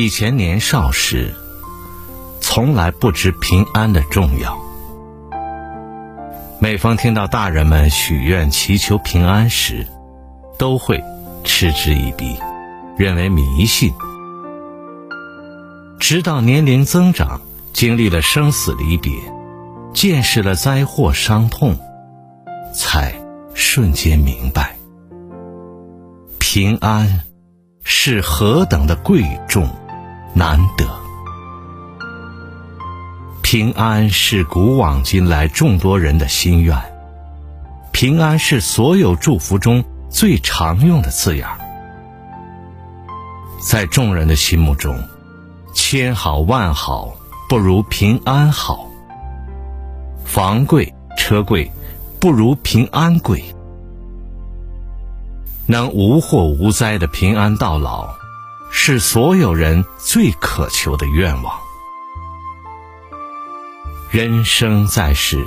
以前年少时，从来不知平安的重要。每逢听到大人们许愿祈求平安时，都会嗤之以鼻，认为迷信。直到年龄增长，经历了生死离别，见识了灾祸伤痛，才瞬间明白，平安是何等的贵重。难得，平安是古往今来众多人的心愿。平安是所有祝福中最常用的字眼在众人的心目中，千好万好不如平安好，房贵车贵不如平安贵，能无祸无灾的平安到老。是所有人最渴求的愿望。人生在世，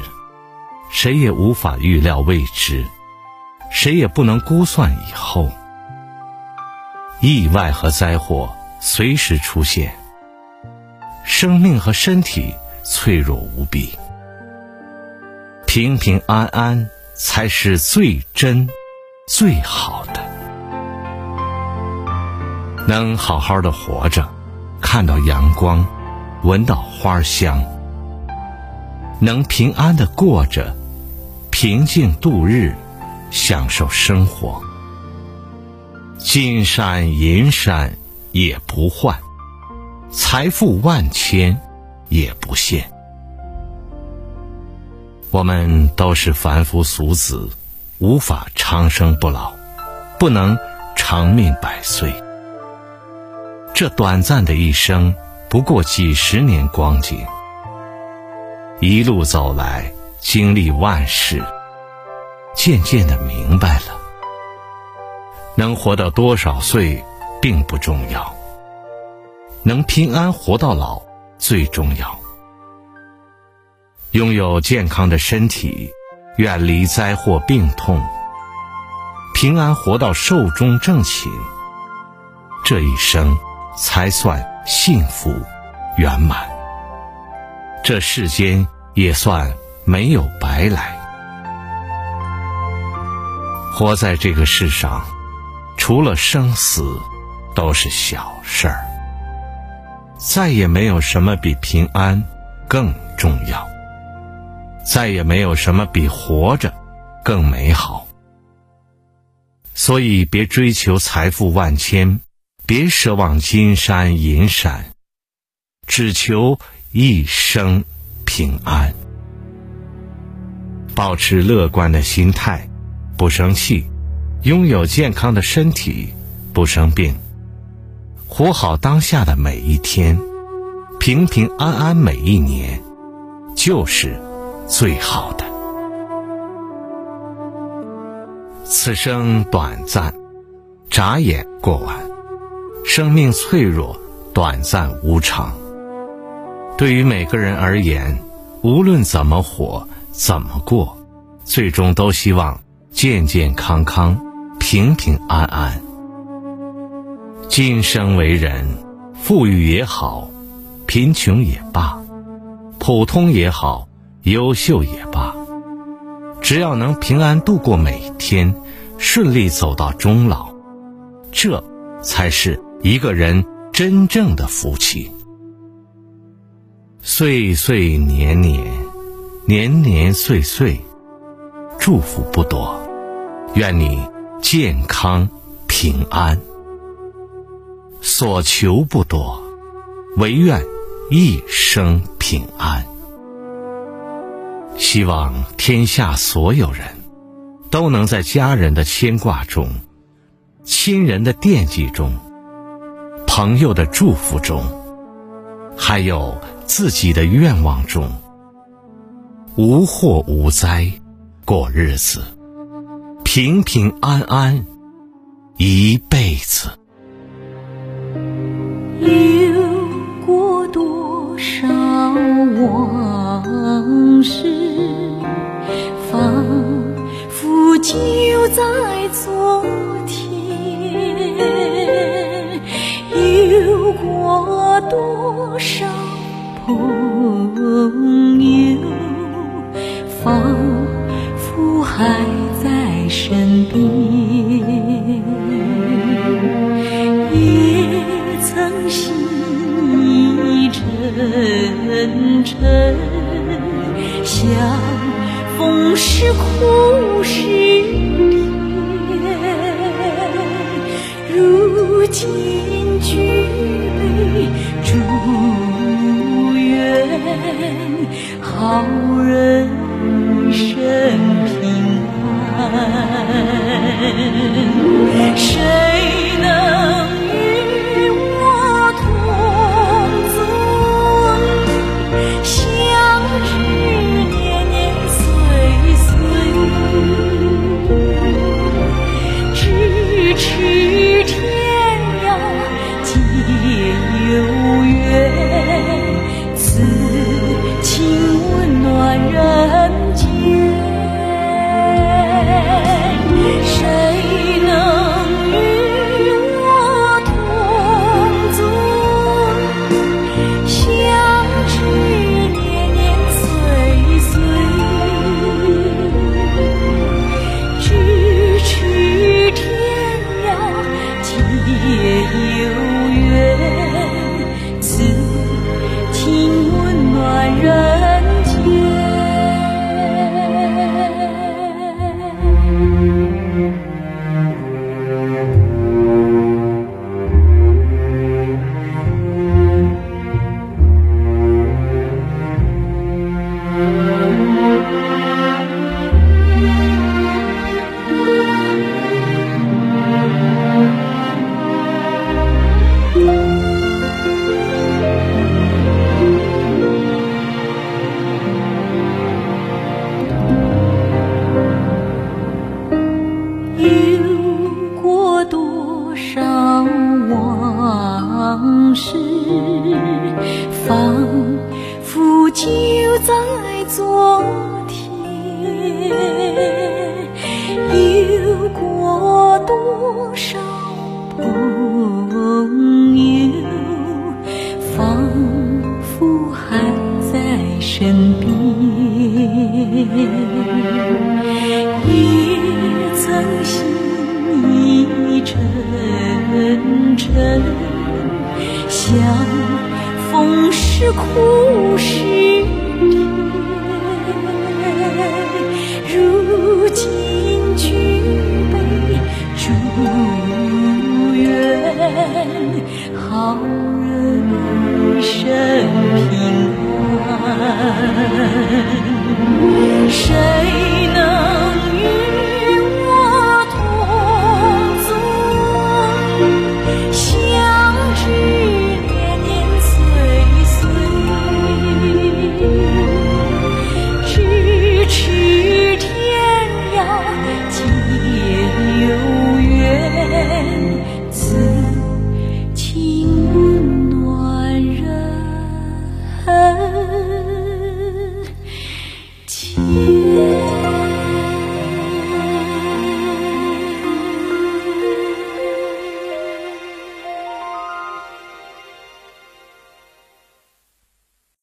谁也无法预料未知，谁也不能估算以后。意外和灾祸随时出现，生命和身体脆弱无比。平平安安才是最真、最好的。能好好的活着，看到阳光，闻到花香，能平安的过着，平静度日，享受生活。金山银山也不换，财富万千也不现。我们都是凡夫俗子，无法长生不老，不能长命百岁。这短暂的一生，不过几十年光景。一路走来，经历万事，渐渐的明白了：能活到多少岁并不重要，能平安活到老最重要。拥有健康的身体，远离灾祸病痛，平安活到寿终正寝，这一生。才算幸福圆满，这世间也算没有白来。活在这个世上，除了生死，都是小事儿。再也没有什么比平安更重要，再也没有什么比活着更美好。所以，别追求财富万千。别奢望金山银山，只求一生平安。保持乐观的心态，不生气；拥有健康的身体，不生病；活好当下的每一天，平平安安每一年，就是最好的。此生短暂，眨眼过完。生命脆弱、短暂、无常。对于每个人而言，无论怎么活、怎么过，最终都希望健健康康、平平安安。今生为人，富裕也好，贫穷也罢，普通也好，优秀也罢，只要能平安度过每一天，顺利走到终老，这才是。一个人真正的福气，岁岁年年，年年岁岁，祝福不多，愿你健康平安。所求不多，唯愿一生平安。希望天下所有人都能在家人的牵挂中，亲人的惦记中。朋友的祝福中，还有自己的愿望中，无祸无灾过日子，平平安安一辈子。有过多少往事，仿佛就在昨天。手朋友仿佛还在身边。昨天有过多少朋友仿佛还在身边。也曾心意沉沉相逢是苦是天如今举杯祝愿好人一生平安